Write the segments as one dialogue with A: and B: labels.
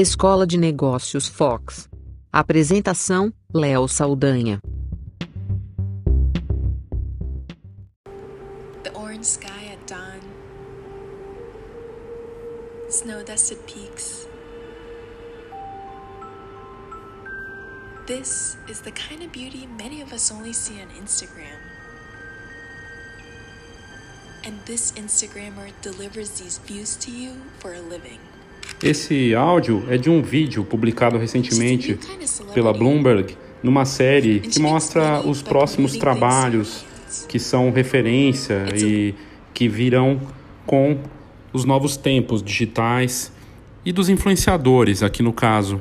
A: Escola de Negócios Fox. Apresentação: Léo Saldanha.
B: The orange sky at dawn, snow dusted peaks. This is the kind of beauty many of us only see on Instagram. And this Instagrammer delivers these views to you for a living.
C: Esse áudio é de um vídeo publicado recentemente pela Bloomberg numa série que mostra os próximos trabalhos que são referência e que virão com os novos tempos digitais e dos influenciadores, aqui no caso.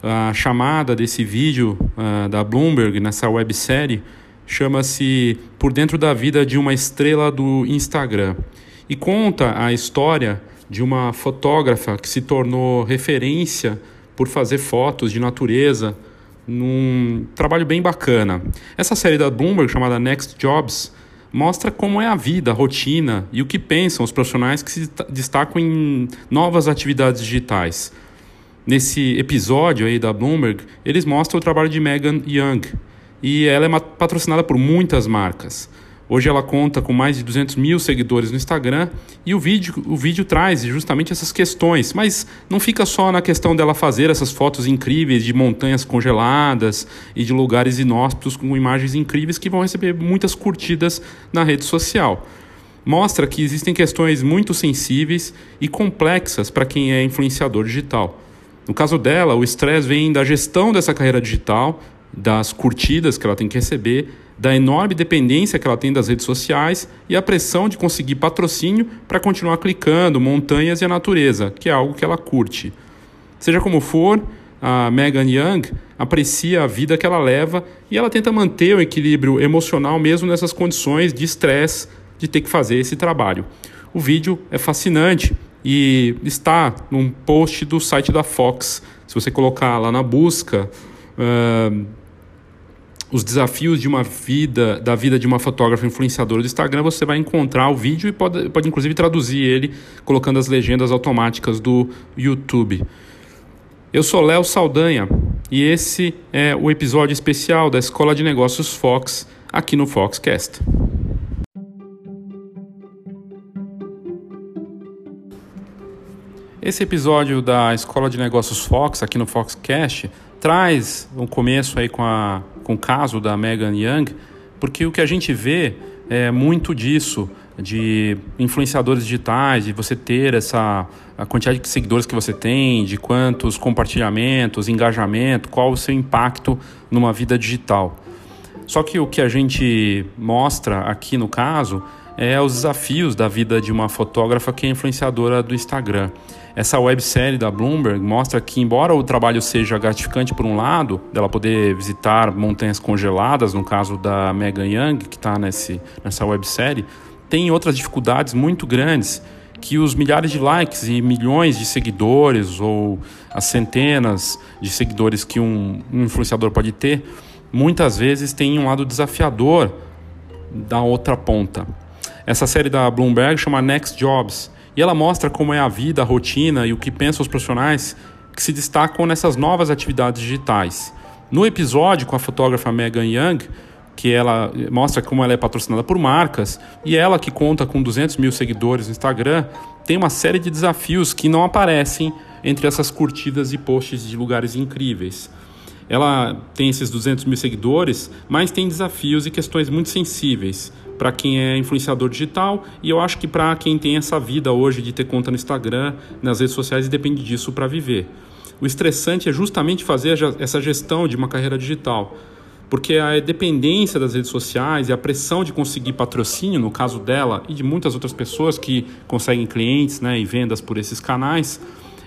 C: A chamada desse vídeo uh, da Bloomberg nessa websérie chama-se Por Dentro da Vida de uma Estrela do Instagram e conta a história de uma fotógrafa que se tornou referência por fazer fotos de natureza num trabalho bem bacana. Essa série da Bloomberg, chamada Next Jobs, mostra como é a vida, a rotina e o que pensam os profissionais que se destacam em novas atividades digitais. Nesse episódio aí da Bloomberg, eles mostram o trabalho de Megan Young e ela é patrocinada por muitas marcas. Hoje ela conta com mais de 200 mil seguidores no Instagram e o vídeo, o vídeo traz justamente essas questões, mas não fica só na questão dela fazer essas fotos incríveis de montanhas congeladas e de lugares inóspitos com imagens incríveis que vão receber muitas curtidas na rede social. Mostra que existem questões muito sensíveis e complexas para quem é influenciador digital. No caso dela, o estresse vem da gestão dessa carreira digital, das curtidas que ela tem que receber, da enorme dependência que ela tem das redes sociais e a pressão de conseguir patrocínio para continuar clicando montanhas e a natureza, que é algo que ela curte. Seja como for, a Megan Young aprecia a vida que ela leva e ela tenta manter o equilíbrio emocional mesmo nessas condições de estresse de ter que fazer esse trabalho. O vídeo é fascinante e está num post do site da Fox. Se você colocar lá na busca uh, os desafios de uma vida, da vida de uma fotógrafa influenciadora do Instagram, você vai encontrar o vídeo e pode, pode inclusive traduzir ele colocando as legendas automáticas do YouTube. Eu sou Léo Saldanha e esse é o episódio especial da Escola de Negócios Fox aqui no Foxcast. Esse episódio da Escola de Negócios Fox aqui no Foxcast traz um começo aí com, a, com o caso da Megan Young, porque o que a gente vê é muito disso, de influenciadores digitais, de você ter essa a quantidade de seguidores que você tem, de quantos compartilhamentos, engajamento, qual o seu impacto numa vida digital. Só que o que a gente mostra aqui no caso é os desafios da vida de uma fotógrafa que é influenciadora do Instagram. Essa websérie da Bloomberg mostra que, embora o trabalho seja gratificante por um lado, dela poder visitar montanhas congeladas, no caso da Megan Young, que está nessa websérie, tem outras dificuldades muito grandes que os milhares de likes e milhões de seguidores ou as centenas de seguidores que um, um influenciador pode ter, muitas vezes tem um lado desafiador da outra ponta. Essa série da Bloomberg chama Next Jobs e ela mostra como é a vida, a rotina e o que pensam os profissionais que se destacam nessas novas atividades digitais. No episódio com a fotógrafa Megan Young, que ela mostra como ela é patrocinada por marcas e ela que conta com 200 mil seguidores no Instagram, tem uma série de desafios que não aparecem entre essas curtidas e posts de lugares incríveis. Ela tem esses 200 mil seguidores, mas tem desafios e questões muito sensíveis para quem é influenciador digital e eu acho que para quem tem essa vida hoje de ter conta no Instagram, nas redes sociais e depende disso para viver. O estressante é justamente fazer essa gestão de uma carreira digital, porque a dependência das redes sociais e a pressão de conseguir patrocínio, no caso dela e de muitas outras pessoas que conseguem clientes né, e vendas por esses canais,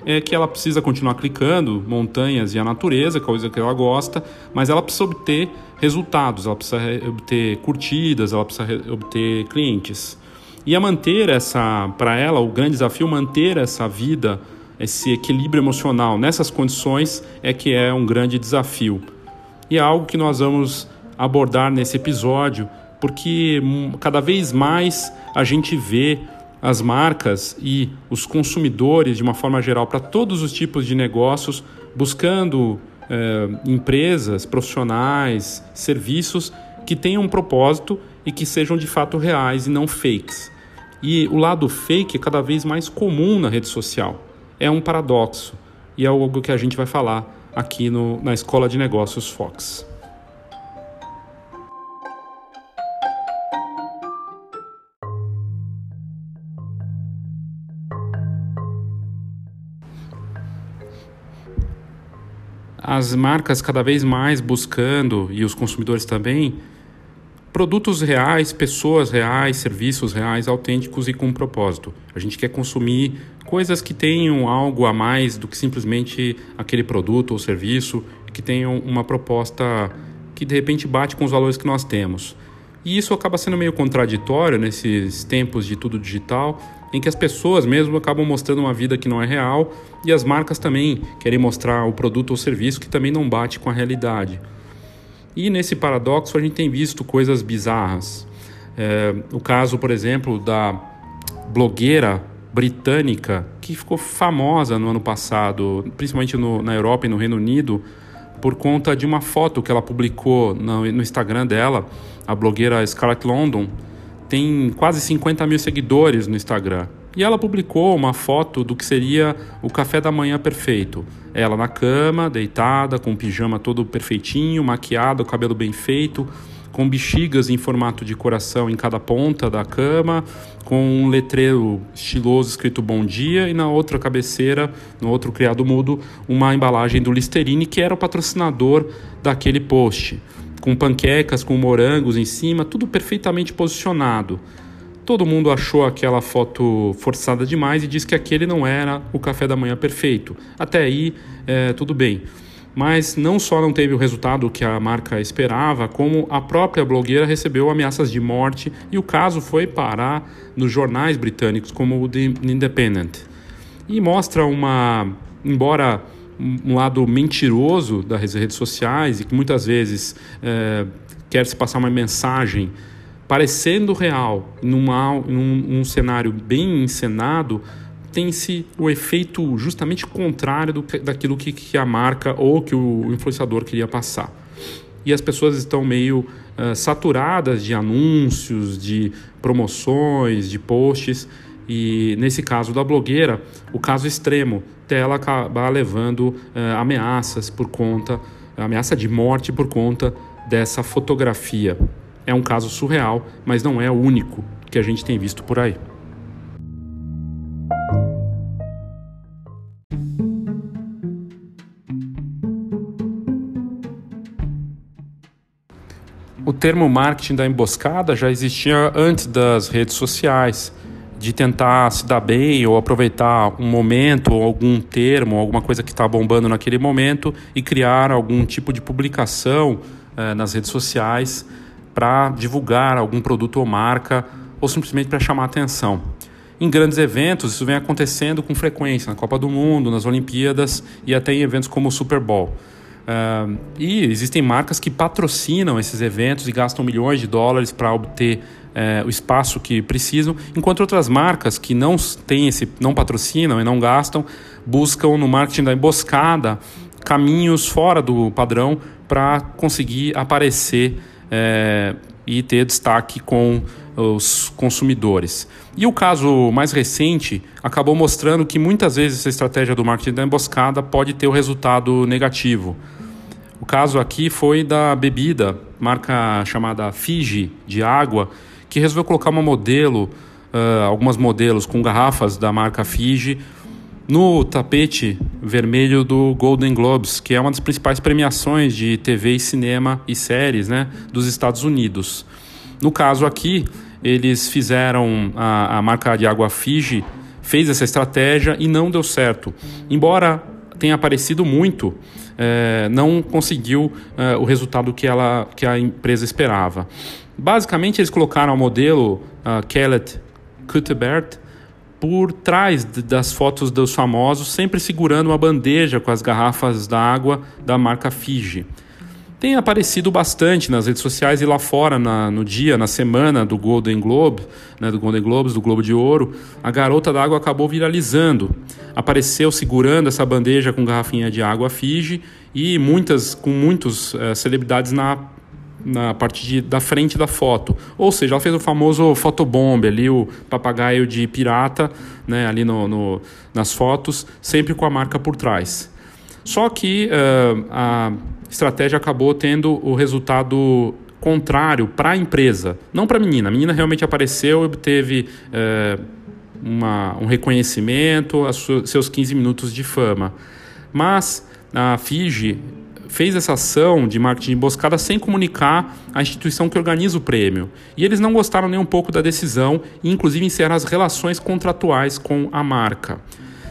C: é que ela precisa continuar clicando montanhas e a natureza, coisa que ela gosta, mas ela precisa obter resultados, ela precisa obter curtidas, ela precisa obter clientes. E a manter essa, para ela, o grande desafio manter essa vida, esse equilíbrio emocional nessas condições é que é um grande desafio. E é algo que nós vamos abordar nesse episódio, porque cada vez mais a gente vê as marcas e os consumidores, de uma forma geral, para todos os tipos de negócios, buscando eh, empresas, profissionais, serviços que tenham um propósito e que sejam de fato reais e não fakes. E o lado fake é cada vez mais comum na rede social. É um paradoxo e é algo que a gente vai falar aqui no, na Escola de Negócios Fox. As marcas cada vez mais buscando, e os consumidores também, produtos reais, pessoas reais, serviços reais, autênticos e com propósito. A gente quer consumir coisas que tenham algo a mais do que simplesmente aquele produto ou serviço, que tenham uma proposta que de repente bate com os valores que nós temos. E isso acaba sendo meio contraditório nesses tempos de tudo digital, em que as pessoas mesmo acabam mostrando uma vida que não é real e as marcas também querem mostrar o produto ou serviço que também não bate com a realidade. E nesse paradoxo a gente tem visto coisas bizarras. É, o caso, por exemplo, da blogueira britânica que ficou famosa no ano passado, principalmente no, na Europa e no Reino Unido, por conta de uma foto que ela publicou no, no Instagram dela. A blogueira Scarlett London tem quase 50 mil seguidores no Instagram. E ela publicou uma foto do que seria o café da manhã perfeito. Ela na cama, deitada, com o pijama todo perfeitinho, maquiada, o cabelo bem feito, com bexigas em formato de coração em cada ponta da cama, com um letreiro estiloso escrito bom dia e na outra cabeceira, no outro criado mudo, uma embalagem do Listerine que era o patrocinador daquele post, com panquecas, com morangos em cima, tudo perfeitamente posicionado. Todo mundo achou aquela foto forçada demais e disse que aquele não era o café da manhã perfeito. Até aí, é, tudo bem. Mas não só não teve o resultado que a marca esperava, como a própria blogueira recebeu ameaças de morte e o caso foi parar nos jornais britânicos, como o The Independent. E mostra uma, embora um lado mentiroso das redes sociais e que muitas vezes é, quer se passar uma mensagem parecendo real, num, num cenário bem encenado, tem-se o efeito justamente contrário do, daquilo que, que, a marca ou que o influenciador queria passar. E as pessoas estão meio uh, saturadas de anúncios, de promoções, de posts. E nesse caso da blogueira, o caso extremo dela acabar levando uh, ameaças por conta, ameaça de morte por conta dessa fotografia. É um caso surreal, mas não é o único que a gente tem visto por aí. O termo marketing da emboscada já existia antes das redes sociais, de tentar se dar bem ou aproveitar um momento, ou algum termo, alguma coisa que está bombando naquele momento e criar algum tipo de publicação eh, nas redes sociais para divulgar algum produto ou marca ou simplesmente para chamar atenção. Em grandes eventos, isso vem acontecendo com frequência, na Copa do Mundo, nas Olimpíadas e até em eventos como o Super Bowl. Uh, e existem marcas que patrocinam esses eventos e gastam milhões de dólares para obter uh, o espaço que precisam, enquanto outras marcas que não têm esse, não patrocinam e não gastam, buscam no marketing da emboscada caminhos fora do padrão para conseguir aparecer é, e ter destaque com os consumidores. E o caso mais recente acabou mostrando que muitas vezes essa estratégia do marketing da emboscada pode ter o um resultado negativo. O caso aqui foi da bebida, marca chamada Fiji de água, que resolveu colocar uma modelo, uh, algumas modelos com garrafas da marca Fiji no tapete vermelho do Golden Globes, que é uma das principais premiações de TV e cinema e séries né, dos Estados Unidos. No caso aqui, eles fizeram a, a marca de água Fiji fez essa estratégia e não deu certo. Embora tenha aparecido muito, é, não conseguiu é, o resultado que, ela, que a empresa esperava. Basicamente, eles colocaram o modelo uh, Kellet Cuthbert por trás das fotos dos famosos, sempre segurando uma bandeja com as garrafas d'água da marca Fiji. tem aparecido bastante nas redes sociais e lá fora na, no dia, na semana do Golden Globe, né, do Golden Globes, do Globo de Ouro, a garota d'água acabou viralizando. Apareceu segurando essa bandeja com garrafinha de água Fiji e muitas com muitas uh, celebridades na na parte de, da frente da foto. Ou seja, ela fez o famoso fotobomb ali, o papagaio de pirata, né, ali no, no, nas fotos, sempre com a marca por trás. Só que uh, a estratégia acabou tendo o resultado contrário para a empresa, não para a menina. A menina realmente apareceu e obteve uh, uma, um reconhecimento, seus 15 minutos de fama. Mas a Fiji fez essa ação de marketing de emboscada sem comunicar à instituição que organiza o prêmio. E eles não gostaram nem um pouco da decisão e, inclusive, encerraram as relações contratuais com a marca.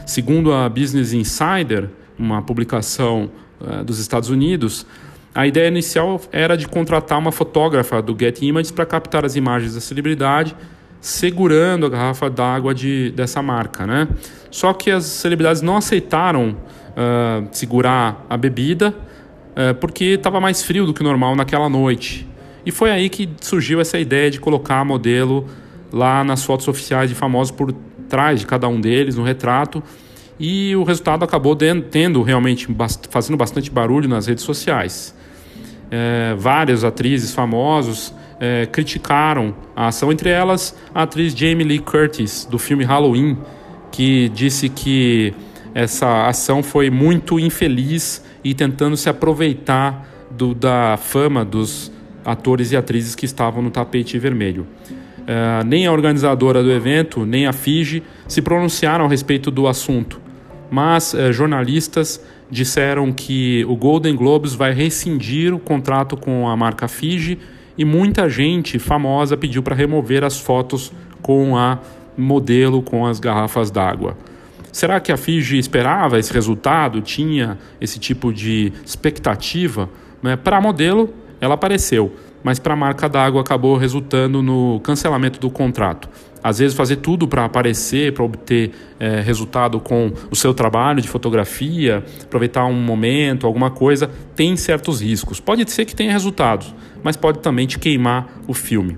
C: Segundo a Business Insider, uma publicação uh, dos Estados Unidos, a ideia inicial era de contratar uma fotógrafa do Getty Images para captar as imagens da celebridade segurando a garrafa d'água de, dessa marca, né? Só que as celebridades não aceitaram uh, segurar a bebida porque estava mais frio do que normal naquela noite. E foi aí que surgiu essa ideia de colocar a modelo lá nas fotos oficiais de famosos por trás de cada um deles, no retrato. E o resultado acabou tendo realmente fazendo bastante barulho nas redes sociais. É, várias atrizes famosos é, criticaram a ação, entre elas a atriz Jamie Lee Curtis, do filme Halloween, que disse que essa ação foi muito infeliz e tentando se aproveitar do, da fama dos atores e atrizes que estavam no tapete vermelho. Uh, nem a organizadora do evento, nem a Fiji se pronunciaram a respeito do assunto, mas uh, jornalistas disseram que o Golden Globes vai rescindir o contrato com a marca Fiji e muita gente famosa pediu para remover as fotos com a modelo com as garrafas d'água. Será que a Fiji esperava esse resultado? Tinha esse tipo de expectativa? Né? Para modelo, ela apareceu, mas para a marca d'água acabou resultando no cancelamento do contrato. Às vezes, fazer tudo para aparecer, para obter é, resultado com o seu trabalho de fotografia, aproveitar um momento, alguma coisa, tem certos riscos. Pode ser que tenha resultados, mas pode também te queimar o filme.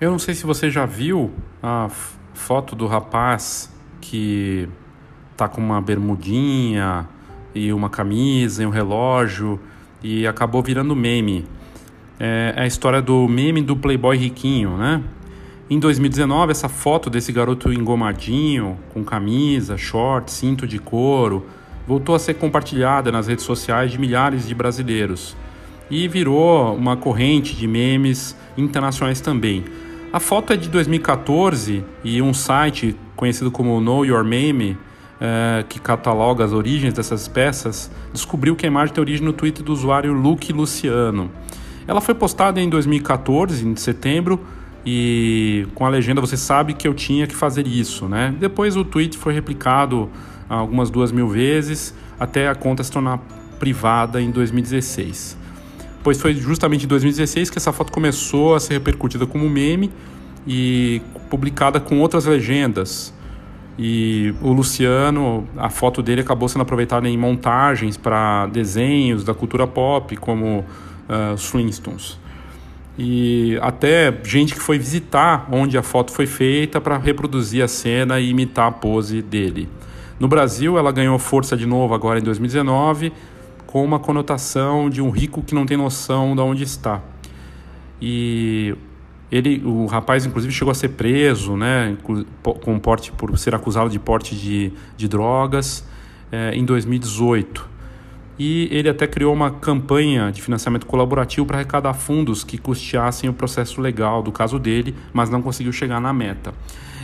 C: Eu não sei se você já viu a foto do rapaz que tá com uma bermudinha e uma camisa e um relógio e acabou virando meme. É, é a história do meme do playboy riquinho, né? Em 2019, essa foto desse garoto engomadinho, com camisa, short, cinto de couro, voltou a ser compartilhada nas redes sociais de milhares de brasileiros e virou uma corrente de memes internacionais também. A foto é de 2014 e um site conhecido como Know Your Meme, é, que cataloga as origens dessas peças, descobriu que a imagem tem origem no Twitter do usuário Luke Luciano. Ela foi postada em 2014, em setembro, e com a legenda você sabe que eu tinha que fazer isso, né? Depois o tweet foi replicado algumas duas mil vezes até a conta se tornar privada em 2016 pois foi justamente em 2016 que essa foto começou a ser repercutida como meme e publicada com outras legendas. E o Luciano, a foto dele acabou sendo aproveitada em montagens para desenhos da cultura pop, como uh, os Flintstones. E até gente que foi visitar onde a foto foi feita para reproduzir a cena e imitar a pose dele. No Brasil, ela ganhou força de novo agora em 2019 com uma conotação de um rico que não tem noção de onde está. E ele, o rapaz, inclusive, chegou a ser preso, né, com porte por ser acusado de porte de, de drogas, é, em 2018. e ele até criou uma campanha de financiamento colaborativo para arrecadar fundos que custeassem o processo legal do caso dele, mas não conseguiu chegar na meta.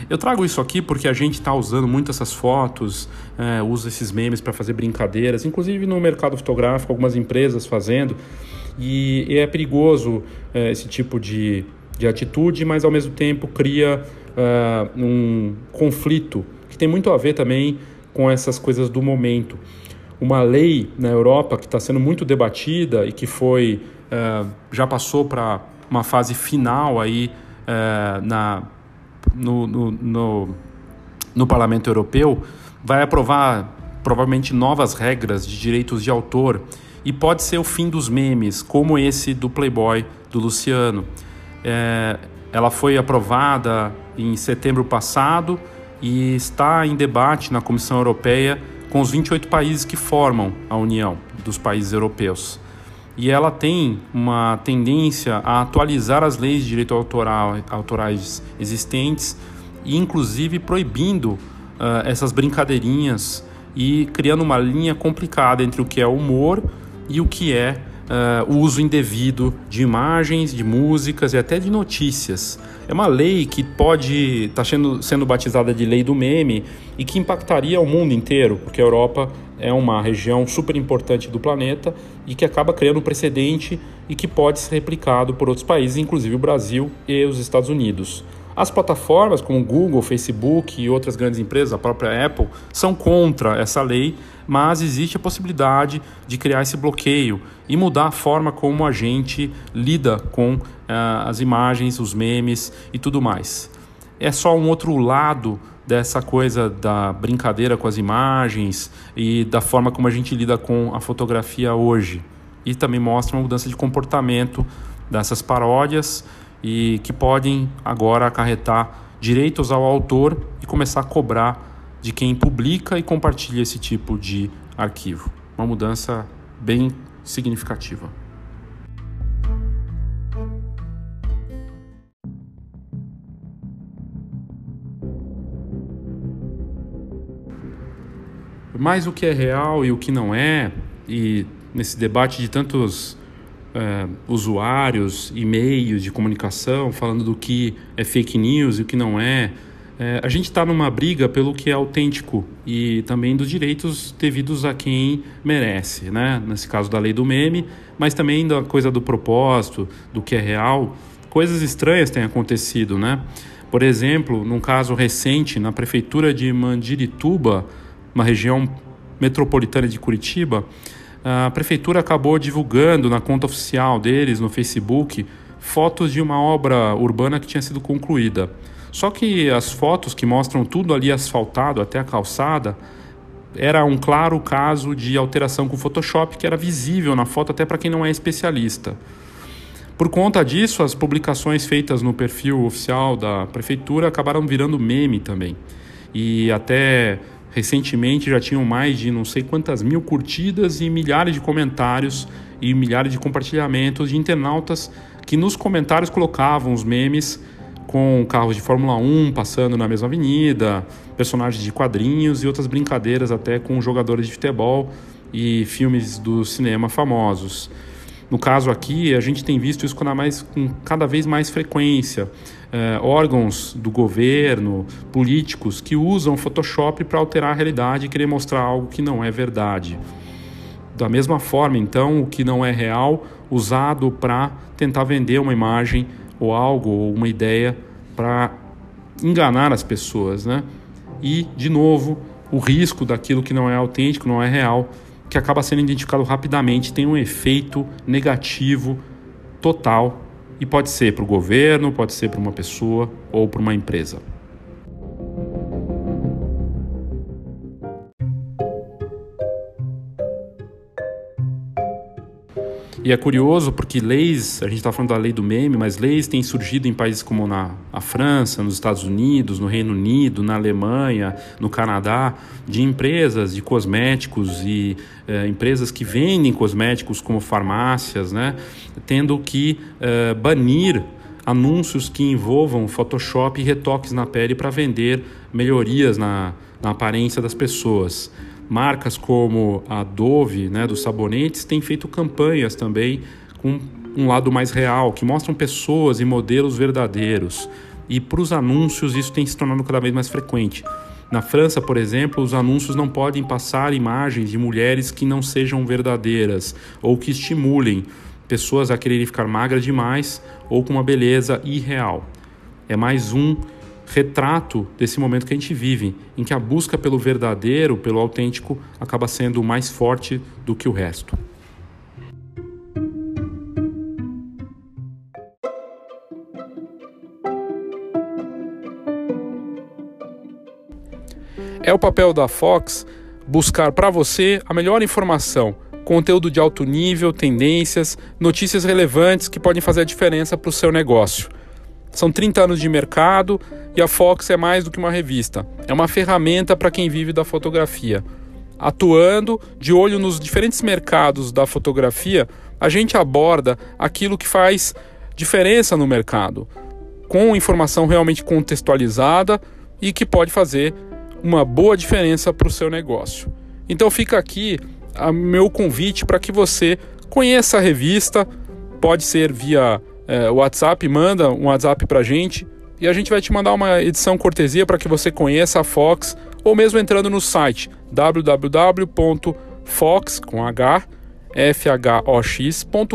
C: Eu trago isso aqui porque a gente está usando muito essas fotos, é, usa esses memes para fazer brincadeiras, inclusive no mercado fotográfico, algumas empresas fazendo, e, e é perigoso é, esse tipo de, de atitude, mas ao mesmo tempo cria é, um conflito que tem muito a ver também com essas coisas do momento. Uma lei na Europa que está sendo muito debatida e que foi é, já passou para uma fase final aí é, na, no, no, no, no Parlamento Europeu vai aprovar provavelmente novas regras de direitos de autor e pode ser o fim dos memes, como esse do Playboy do Luciano. É, ela foi aprovada em setembro passado e está em debate na Comissão Europeia com os 28 países que formam a União dos países europeus. E ela tem uma tendência a atualizar as leis de direito autoral, autorais existentes e, inclusive, proibindo uh, essas brincadeirinhas e criando uma linha complicada entre o que é humor e o que é uh, o uso indevido de imagens, de músicas e até de notícias. É uma lei que pode estar tá sendo, sendo batizada de lei do meme e que impactaria o mundo inteiro, porque a Europa é uma região super importante do planeta e que acaba criando um precedente e que pode ser replicado por outros países, inclusive o Brasil e os Estados Unidos. As plataformas como Google, Facebook e outras grandes empresas, a própria Apple, são contra essa lei, mas existe a possibilidade de criar esse bloqueio e mudar a forma como a gente lida com uh, as imagens, os memes e tudo mais. É só um outro lado dessa coisa da brincadeira com as imagens e da forma como a gente lida com a fotografia hoje. E também mostra uma mudança de comportamento dessas paródias e que podem agora acarretar direitos ao autor e começar a cobrar de quem publica e compartilha esse tipo de arquivo. Uma mudança bem significativa. Mas o que é real e o que não é, e nesse debate de tantos uh, usuários, e-mails de comunicação falando do que é fake news e o que não é. Uh, a gente está numa briga pelo que é autêntico e também dos direitos devidos a quem merece, né? Nesse caso da lei do meme, mas também da coisa do propósito, do que é real. Coisas estranhas têm acontecido, né? Por exemplo, num caso recente, na prefeitura de Mandirituba, uma região metropolitana de Curitiba, a prefeitura acabou divulgando na conta oficial deles, no Facebook, fotos de uma obra urbana que tinha sido concluída. Só que as fotos que mostram tudo ali asfaltado até a calçada era um claro caso de alteração com Photoshop que era visível na foto até para quem não é especialista. Por conta disso, as publicações feitas no perfil oficial da prefeitura acabaram virando meme também. E até Recentemente já tinham mais de não sei quantas mil curtidas e milhares de comentários e milhares de compartilhamentos de internautas que nos comentários colocavam os memes com carros de Fórmula 1 passando na mesma avenida, personagens de quadrinhos e outras brincadeiras até com jogadores de futebol e filmes do cinema famosos. No caso aqui, a gente tem visto isso com, mais, com cada vez mais frequência. É, órgãos do governo, políticos que usam Photoshop para alterar a realidade e querer mostrar algo que não é verdade. Da mesma forma, então, o que não é real, usado para tentar vender uma imagem ou algo, ou uma ideia para enganar as pessoas, né? E, de novo, o risco daquilo que não é autêntico, não é real, que acaba sendo identificado rapidamente, tem um efeito negativo total e pode ser para o governo, pode ser para uma pessoa ou para uma empresa. E é curioso porque leis, a gente está falando da lei do meme, mas leis têm surgido em países como na França, nos Estados Unidos, no Reino Unido, na Alemanha, no Canadá, de empresas de cosméticos e eh, empresas que vendem cosméticos como farmácias, né, tendo que eh, banir anúncios que envolvam Photoshop e retoques na pele para vender melhorias na, na aparência das pessoas. Marcas como a Dove, né, dos sabonetes, têm feito campanhas também com um lado mais real, que mostram pessoas e modelos verdadeiros. E para os anúncios isso tem se tornado cada vez mais frequente. Na França, por exemplo, os anúncios não podem passar imagens de mulheres que não sejam verdadeiras ou que estimulem pessoas a quererem ficar magras demais ou com uma beleza irreal. É mais um retrato desse momento que a gente vive, em que a busca pelo verdadeiro, pelo autêntico, acaba sendo mais forte do que o resto. É o papel da Fox buscar para você a melhor informação, conteúdo de alto nível, tendências, notícias relevantes que podem fazer a diferença para o seu negócio. São 30 anos de mercado e a Fox é mais do que uma revista. É uma ferramenta para quem vive da fotografia. Atuando de olho nos diferentes mercados da fotografia, a gente aborda aquilo que faz diferença no mercado, com informação realmente contextualizada e que pode fazer uma boa diferença para o seu negócio. Então fica aqui o meu convite para que você conheça a revista, pode ser via é, WhatsApp, manda um WhatsApp para a gente e a gente vai te mandar uma edição cortesia para que você conheça a Fox ou mesmo entrando no site www.fox com h fhox.com.br.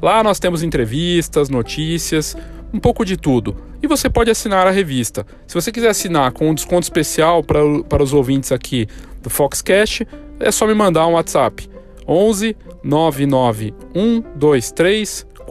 C: Lá nós temos entrevistas, notícias, um pouco de tudo. E você pode assinar a revista. Se você quiser assinar com um desconto especial para, para os ouvintes aqui do Foxcast, é só me mandar um WhatsApp. 11 99 123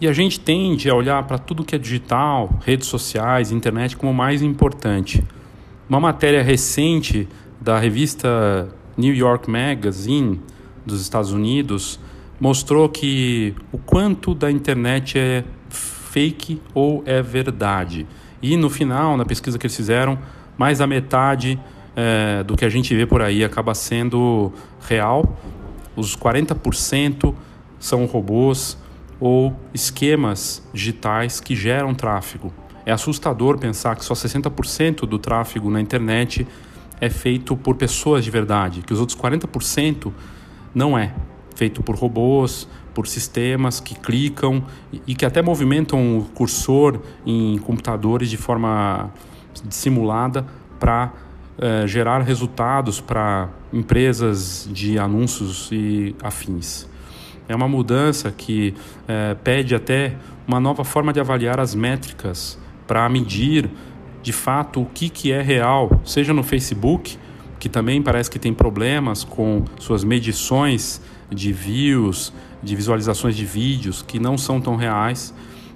C: E a gente tende a olhar para tudo que é digital, redes sociais, internet como mais importante. Uma matéria recente da revista New York Magazine dos Estados Unidos mostrou que o quanto da internet é fake ou é verdade. E no final, na pesquisa que eles fizeram, mais da metade é, do que a gente vê por aí acaba sendo real. Os 40% são robôs, ou esquemas digitais que geram tráfego. É assustador pensar que só 60% do tráfego na internet é feito por pessoas de verdade, que os outros 40% não é feito por robôs, por sistemas que clicam e que até movimentam o cursor em computadores de forma simulada para eh, gerar resultados para empresas de anúncios e afins. É uma mudança que é, pede até uma nova forma de avaliar as métricas para medir de fato o que, que é real, seja no Facebook, que também parece que tem problemas com suas medições de views, de visualizações de vídeos que não são tão reais,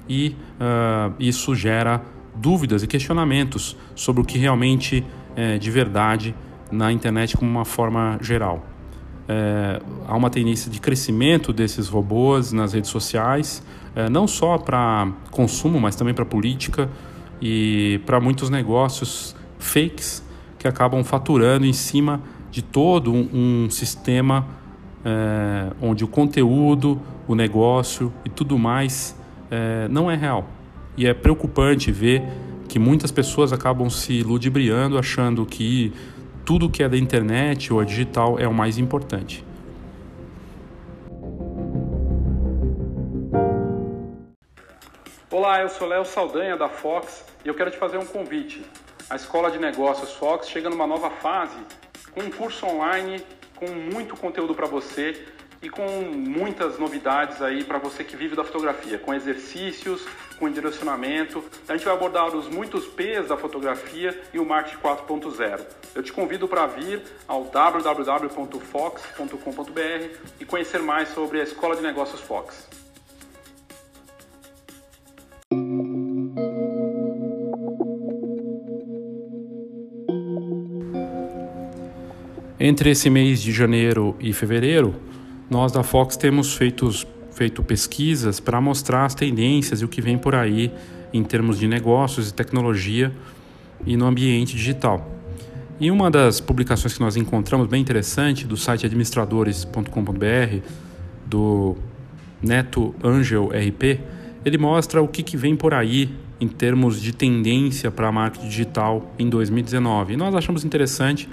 C: e uh, isso gera dúvidas e questionamentos sobre o que realmente é de verdade na internet como uma forma geral é, há uma tendência de crescimento desses robôs nas redes sociais, é, não só para consumo, mas também para política e para muitos negócios fakes que acabam faturando em cima de todo um, um sistema é, onde o conteúdo, o negócio e tudo mais é, não é real. E é preocupante ver que muitas pessoas acabam se ludibriando achando que tudo que é da internet ou é digital é o mais importante. Olá, eu sou Léo Saldanha da Fox e eu quero te fazer um convite. A Escola de Negócios Fox chega numa nova fase com um curso online com muito conteúdo para você e com muitas novidades aí para você que vive da fotografia, com exercícios, com direcionamento. A gente vai abordar os muitos P's da fotografia e o marketing 4.0. Eu te convido para vir ao www.fox.com.br e conhecer mais sobre a Escola de Negócios Fox. Entre esse mês de janeiro e fevereiro, nós da Fox temos feito, feito pesquisas para mostrar as tendências e o que vem por aí em termos de negócios e tecnologia e no ambiente digital. E uma das publicações que nós encontramos bem interessante do site administradores.com.br do Neto Angel RP, ele mostra o que, que vem por aí em termos de tendência para a marketing digital em 2019. E nós achamos interessante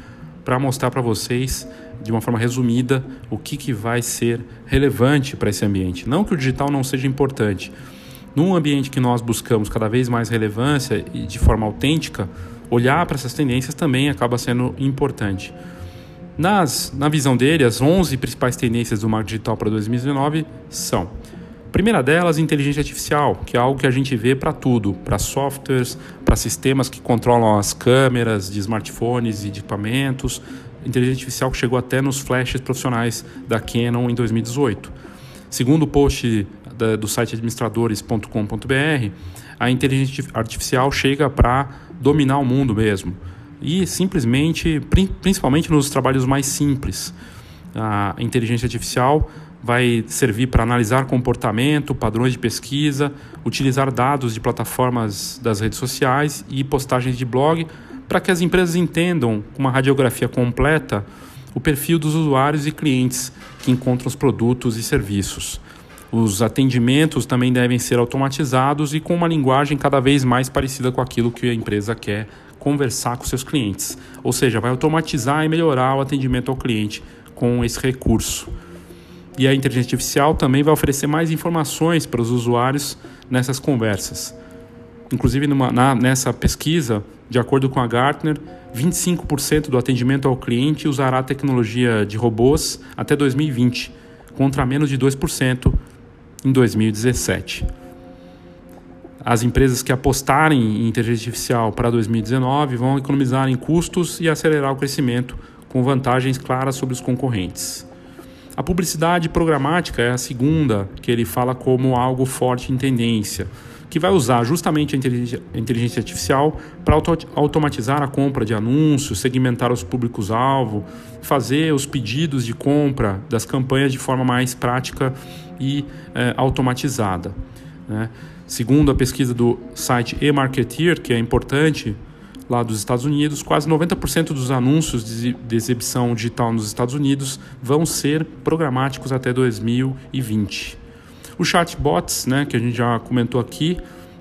C: para mostrar para vocês, de uma forma resumida, o que, que vai ser relevante para esse ambiente. Não que o digital não seja importante. Num ambiente que nós buscamos cada vez mais relevância e de forma autêntica, olhar para essas tendências também acaba sendo importante. Nas, na visão dele, as 11 principais tendências do marketing digital para 2019 são primeira delas, inteligência artificial, que é algo que a gente vê para tudo, para softwares, para sistemas que controlam as câmeras de smartphones e de equipamentos. Inteligência artificial que chegou até nos flashes profissionais da Canon em 2018. Segundo o post da, do site administradores.com.br, a inteligência artificial chega para dominar o mundo mesmo. E simplesmente, principalmente nos trabalhos mais simples. A inteligência artificial vai servir para analisar comportamento, padrões de pesquisa, utilizar dados de plataformas das redes sociais e postagens de blog para que as empresas entendam uma radiografia completa o perfil dos usuários e clientes que encontram os produtos e serviços. Os atendimentos também devem ser automatizados e com uma linguagem cada vez mais parecida com aquilo que a empresa quer conversar com seus clientes. Ou seja, vai automatizar e melhorar o atendimento ao cliente com esse recurso. E a inteligência artificial também vai oferecer mais informações para os usuários nessas conversas. Inclusive, numa, na, nessa pesquisa, de acordo com a Gartner, 25% do atendimento ao cliente usará tecnologia de robôs até 2020, contra menos de 2% em 2017. As empresas que apostarem em inteligência artificial para 2019 vão economizar em custos e acelerar o crescimento com vantagens claras sobre os concorrentes. A publicidade programática é a segunda, que ele fala como algo forte em tendência, que vai usar justamente a inteligência artificial para automatizar a compra de anúncios, segmentar os públicos-alvo, fazer os pedidos de compra das campanhas de forma mais prática e é, automatizada. Né? Segundo a pesquisa do site eMarketeer, que é importante lá dos Estados Unidos, quase 90% dos anúncios de exibição digital nos Estados Unidos vão ser programáticos até 2020. Os chatbots, né, que a gente já comentou aqui,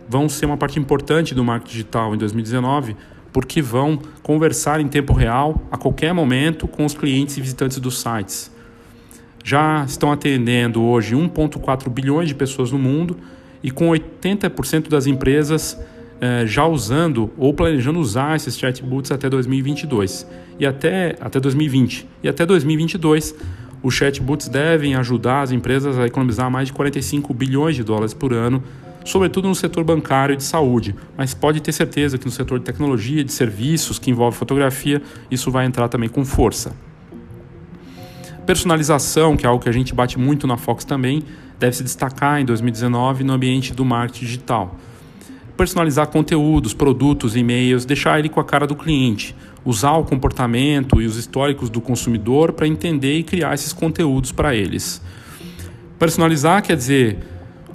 C: vão ser uma parte importante do marketing digital em 2019, porque vão conversar em tempo real, a qualquer momento, com os clientes e visitantes dos sites. Já estão atendendo hoje 1,4 bilhões de pessoas no mundo e com 80% das empresas é, já usando ou planejando usar esses chatbots até 2022 e até, até 2020 e até 2022 os chatbots devem ajudar as empresas a economizar mais de 45 bilhões de dólares por ano, sobretudo no setor bancário e de saúde, mas pode ter certeza que no setor de tecnologia, de serviços que envolve fotografia, isso vai entrar também com força. Personalização, que é algo que a gente bate muito na Fox também, deve se destacar em 2019 no ambiente do marketing digital personalizar conteúdos, produtos, e-mails, deixar ele com a cara do cliente, usar o comportamento e os históricos do consumidor para entender e criar esses conteúdos para eles. Personalizar quer dizer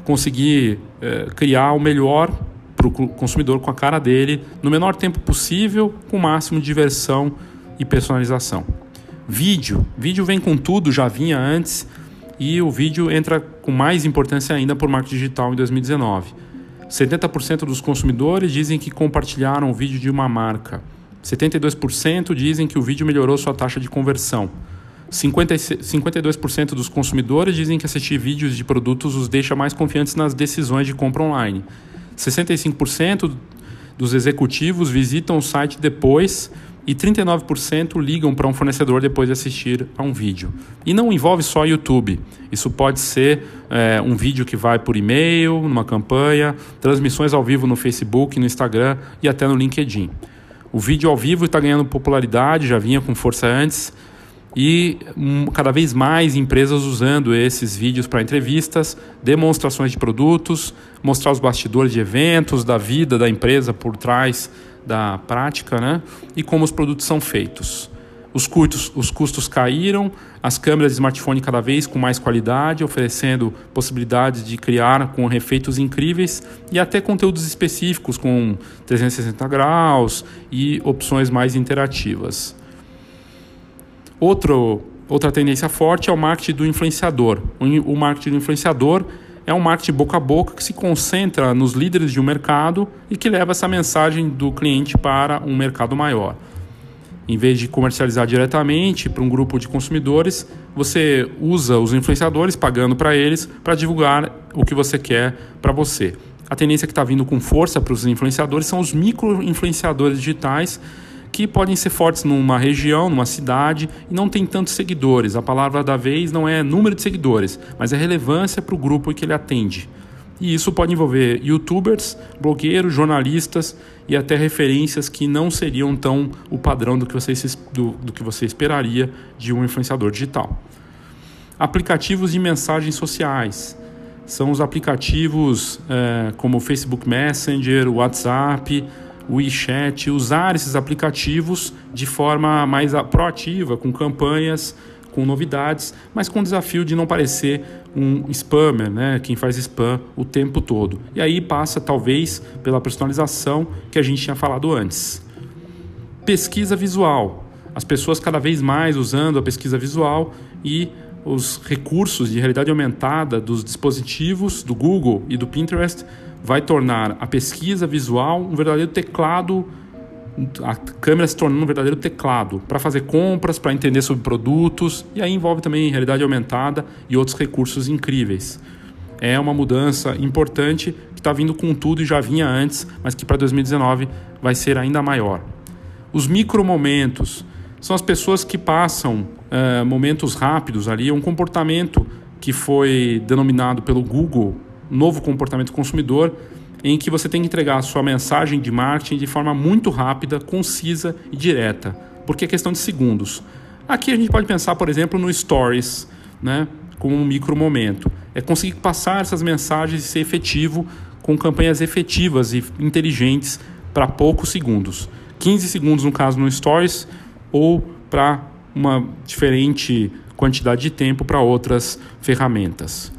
C: conseguir é, criar o melhor para o consumidor com a cara dele no menor tempo possível, com o máximo de diversão e personalização. Vídeo. Vídeo vem com tudo, já vinha antes, e o vídeo entra com mais importância ainda por marketing digital em 2019. 70% dos consumidores dizem que compartilharam o vídeo de uma marca. 72% dizem que o vídeo melhorou sua taxa de conversão. 52% dos consumidores dizem que assistir vídeos de produtos os deixa mais confiantes nas decisões de compra online. 65% dos executivos visitam o site depois e 39% ligam para um fornecedor depois de assistir a um vídeo. E não envolve só YouTube. Isso pode ser é, um vídeo que vai por e-mail, numa campanha, transmissões ao vivo no Facebook, no Instagram e até no LinkedIn. O vídeo ao vivo está ganhando popularidade, já vinha com força antes, e um, cada vez mais empresas usando esses vídeos para entrevistas, demonstrações de produtos, mostrar os bastidores de eventos, da vida da empresa por trás da prática né? e como os produtos são feitos. Os custos, os custos caíram, as câmeras de smartphone cada vez com mais qualidade, oferecendo possibilidades de criar com efeitos incríveis e até conteúdos específicos com 360 graus e opções mais interativas. Outro, outra tendência forte é o marketing do influenciador. O marketing do influenciador é um marketing boca a boca que se concentra nos líderes de um mercado e que leva essa mensagem do cliente para um mercado maior. Em vez de comercializar diretamente para um grupo de consumidores, você usa os influenciadores pagando para eles para divulgar o que você quer para você. A tendência que está vindo com força para os influenciadores são os micro-influenciadores digitais que podem ser fortes numa região, numa cidade e não tem tantos seguidores. A palavra da vez não é número de seguidores, mas é relevância para o grupo que ele atende. E isso pode envolver youtubers, blogueiros, jornalistas e até referências que não seriam tão o padrão do que você, do, do que você esperaria de um influenciador digital. Aplicativos de mensagens sociais são os aplicativos é, como Facebook Messenger, WhatsApp, WeChat, usar esses aplicativos de forma mais proativa, com campanhas com novidades, mas com o desafio de não parecer um spammer, né? quem faz spam o tempo todo. E aí passa talvez pela personalização que a gente tinha falado antes. Pesquisa visual. As pessoas cada vez mais usando a pesquisa visual e os recursos de realidade aumentada dos dispositivos do Google e do Pinterest vai tornar a pesquisa visual um verdadeiro teclado a câmera se tornando um verdadeiro teclado para fazer compras, para entender sobre produtos, e aí envolve também realidade aumentada e outros recursos incríveis. É uma mudança importante que está vindo com tudo e já vinha antes, mas que para 2019 vai ser ainda maior. Os micromomentos são as pessoas que passam uh, momentos rápidos ali, um comportamento que foi denominado pelo Google novo comportamento consumidor, em que você tem que entregar a sua mensagem de marketing de forma muito rápida, concisa e direta, porque é questão de segundos. Aqui a gente pode pensar, por exemplo, no Stories, né, como um micro momento. É conseguir passar essas mensagens e ser efetivo com campanhas efetivas e inteligentes para poucos segundos. 15 segundos no caso no Stories ou para uma diferente quantidade de tempo para outras ferramentas.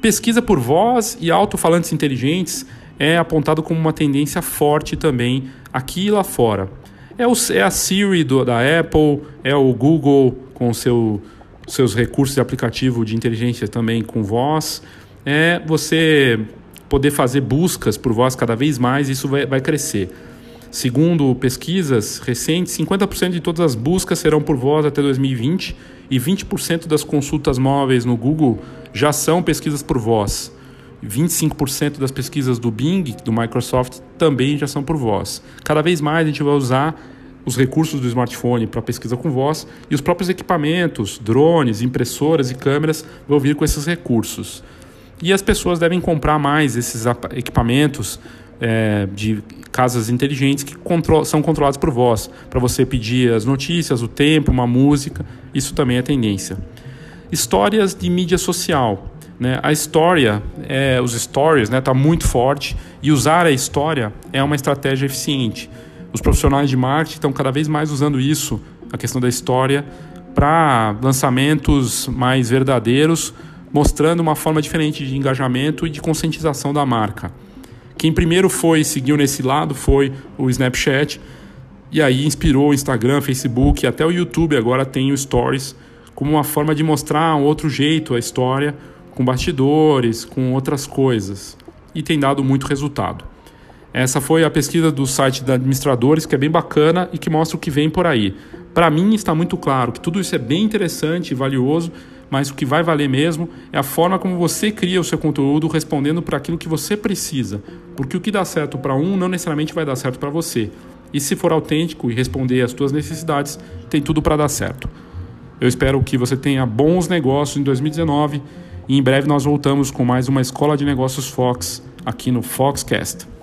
C: Pesquisa por voz e alto-falantes inteligentes é apontado como uma tendência forte também aqui e lá fora. É, o, é a Siri do, da Apple, é o Google com seu, seus recursos de aplicativo de inteligência também com voz. É você poder fazer buscas por voz cada vez mais, isso vai, vai crescer. Segundo pesquisas recentes, 50% de todas as buscas serão por voz até 2020 e 20% das consultas móveis no Google já são pesquisas por voz. 25% das pesquisas do Bing, do Microsoft, também já são por voz. Cada vez mais a gente vai usar os recursos do smartphone para pesquisa com voz e os próprios equipamentos, drones, impressoras e câmeras vão vir com esses recursos. E as pessoas devem comprar mais esses equipamentos é, de casas inteligentes que são controlados por voz, para você pedir as notícias, o tempo, uma música. Isso também é tendência. Histórias de mídia social. Né? A história, é, os stories, está né, tá muito forte e usar a história é uma estratégia eficiente. Os profissionais de marketing estão cada vez mais usando isso, a questão da história, para lançamentos mais verdadeiros, mostrando uma forma diferente de engajamento e de conscientização da marca. Quem primeiro foi seguiu nesse lado foi o Snapchat, e aí inspirou o Instagram, Facebook, até o YouTube agora tem o Stories como uma forma de mostrar um outro jeito a história, com bastidores, com outras coisas, e tem dado muito resultado. Essa foi a pesquisa do site da Administradores, que é bem bacana e que mostra o que vem por aí. Para mim está muito claro que tudo isso é bem interessante e valioso, mas o que vai valer mesmo é a forma como você cria o seu conteúdo respondendo para aquilo que você precisa, porque o que dá certo para um não necessariamente vai dar certo para você. E se for autêntico e responder às suas necessidades, tem tudo para dar certo. Eu espero que você tenha bons negócios em 2019 e em breve nós voltamos com mais uma Escola de Negócios Fox aqui no Foxcast.